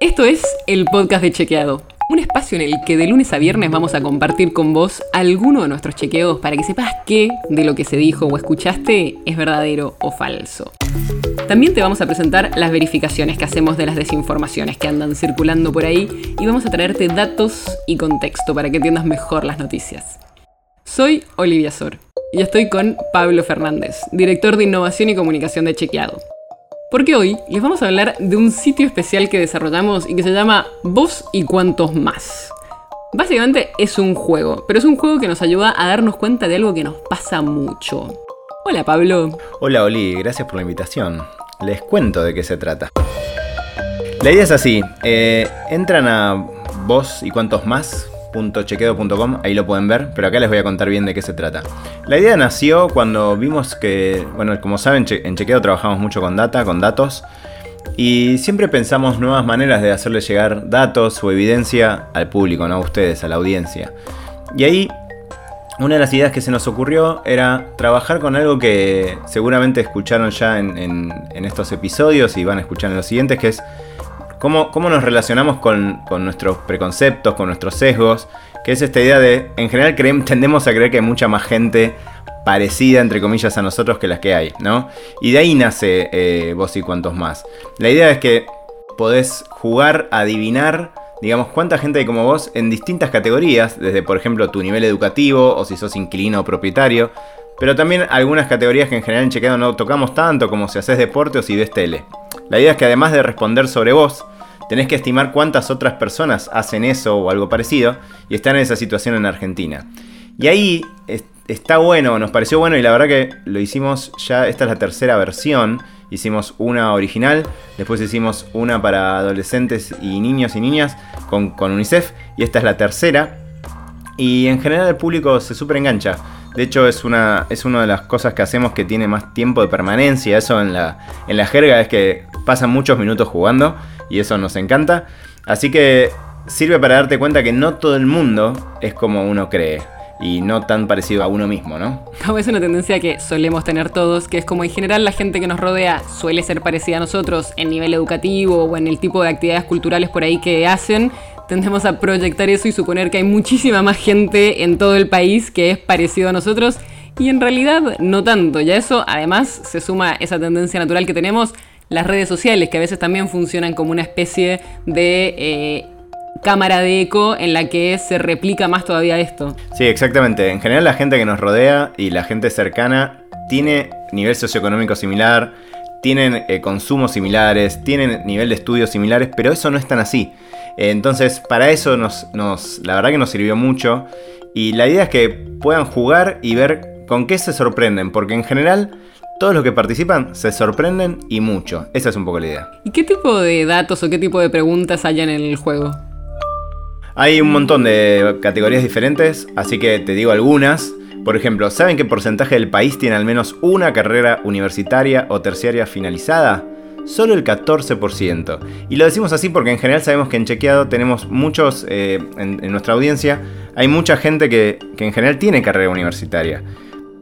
Esto es el podcast de Chequeado, un espacio en el que de lunes a viernes vamos a compartir con vos alguno de nuestros chequeos para que sepas qué de lo que se dijo o escuchaste es verdadero o falso. También te vamos a presentar las verificaciones que hacemos de las desinformaciones que andan circulando por ahí y vamos a traerte datos y contexto para que entiendas mejor las noticias. Soy Olivia Sor y estoy con Pablo Fernández, director de Innovación y Comunicación de Chequeado. Porque hoy les vamos a hablar de un sitio especial que desarrollamos y que se llama Vos y cuantos más. Básicamente es un juego, pero es un juego que nos ayuda a darnos cuenta de algo que nos pasa mucho. Hola Pablo. Hola Oli, gracias por la invitación. Les cuento de qué se trata. La idea es así, eh, entran a vos y cuantos más chequedo.com, ahí lo pueden ver, pero acá les voy a contar bien de qué se trata. La idea nació cuando vimos que, bueno, como saben, en Chequedo trabajamos mucho con data, con datos, y siempre pensamos nuevas maneras de hacerle llegar datos o evidencia al público, no a ustedes, a la audiencia. Y ahí una de las ideas que se nos ocurrió era trabajar con algo que seguramente escucharon ya en, estos episodios y van a escuchar en los siguientes, que es cómo, nos relacionamos con, nuestros preconceptos, con nuestros sesgos, que es esta idea de, en general tendemos a creer que hay mucha más gente parecida, entre comillas, a nosotros que las que hay, ¿no? Y de ahí nace eh, vos y cuantos más. La idea es que podés jugar adivinar, digamos, cuánta gente hay como vos en distintas categorías, desde, por ejemplo, tu nivel educativo o si sos inquilino o propietario, pero también algunas categorías que en general en chequeado no tocamos tanto, como si haces deporte o si ves tele. La idea es que además de responder sobre vos, tenés que estimar cuántas otras personas hacen eso o algo parecido y están en esa situación en Argentina. Y ahí está bueno, nos pareció bueno y la verdad que lo hicimos ya, esta es la tercera versión. Hicimos una original, después hicimos una para adolescentes y niños y niñas con, con UNICEF y esta es la tercera. Y en general el público se súper engancha. De hecho, es una, es una de las cosas que hacemos que tiene más tiempo de permanencia. Eso en la, en la jerga es que pasan muchos minutos jugando y eso nos encanta. Así que sirve para darte cuenta que no todo el mundo es como uno cree y no tan parecido a uno mismo, ¿no? es una tendencia que solemos tener todos, que es como en general la gente que nos rodea suele ser parecida a nosotros en nivel educativo o en el tipo de actividades culturales por ahí que hacen, tendemos a proyectar eso y suponer que hay muchísima más gente en todo el país que es parecido a nosotros y en realidad no tanto. Y a eso además se suma esa tendencia natural que tenemos, las redes sociales, que a veces también funcionan como una especie de... Eh, cámara de eco en la que se replica más todavía esto. Sí, exactamente. En general la gente que nos rodea y la gente cercana tiene nivel socioeconómico similar, tienen eh, consumos similares, tienen nivel de estudios similares, pero eso no es tan así. Entonces, para eso nos, la verdad que nos sirvió mucho. Y la idea es que puedan jugar y ver con qué se sorprenden, porque en general todos los que participan se sorprenden y mucho. Esa es un poco la idea. ¿Y qué tipo de datos o qué tipo de preguntas hay en el juego? Hay un montón de categorías diferentes, así que te digo algunas. Por ejemplo, ¿saben qué porcentaje del país tiene al menos una carrera universitaria o terciaria finalizada? solo el 14%. Y lo decimos así porque en general sabemos que en Chequeado tenemos muchos, eh, en, nuestra audiencia, hay mucha gente que, que en general tiene carrera universitaria.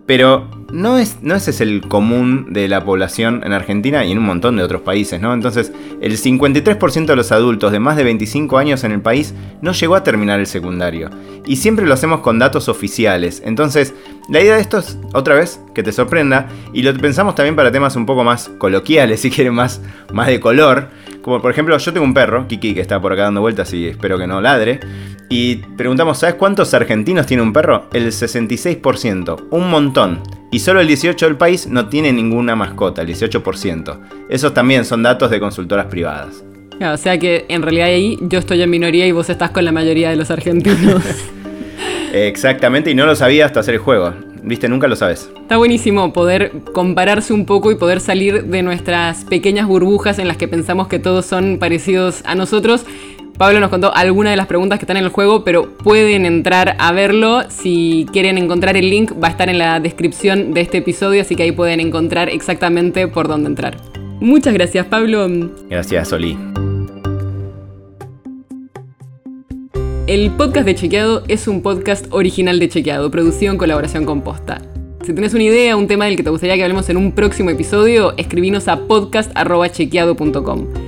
Pero no, es, no ese es el común de la población en Argentina y en un montón de otros países, ¿no? Entonces, el 53% de los adultos de más de 25 años en el país no llegó a terminar el secundario. Y siempre lo hacemos con datos oficiales. Entonces, la idea de esto es, otra vez, que te sorprenda. Y lo pensamos también para temas un poco más coloquiales, si quieren más, más de color. Como por ejemplo, yo tengo un perro, Kiki, que está por acá dando vueltas y espero que no ladre. Y preguntamos, ¿sabes cuántos argentinos tiene un perro? El 66%, un montón. Y solo el 18% del país no tiene ninguna mascota, el 18%. Esos también son datos de consultoras privadas. o sea que en realidad ahí yo estoy en minoría y vos estás con la mayoría de los argentinos. Exactamente, y no lo sabía hasta hacer el juego. Viste, nunca lo sabes. Está buenísimo poder compararse un poco y poder salir de nuestras pequeñas burbujas en las que pensamos que todos son parecidos a nosotros. Pablo nos contó algunas de las preguntas que están en el juego, pero pueden entrar a verlo. Si quieren encontrar el link, va a estar en la descripción de este episodio, así que ahí pueden encontrar exactamente por dónde entrar. Muchas gracias, Pablo. Gracias, Oli. El podcast de Chequeado es un podcast original de Chequeado, producido en colaboración con Posta. Si tienes una idea, un tema del que te gustaría que hablemos en un próximo episodio, escribinos a podcast.chequeado.com.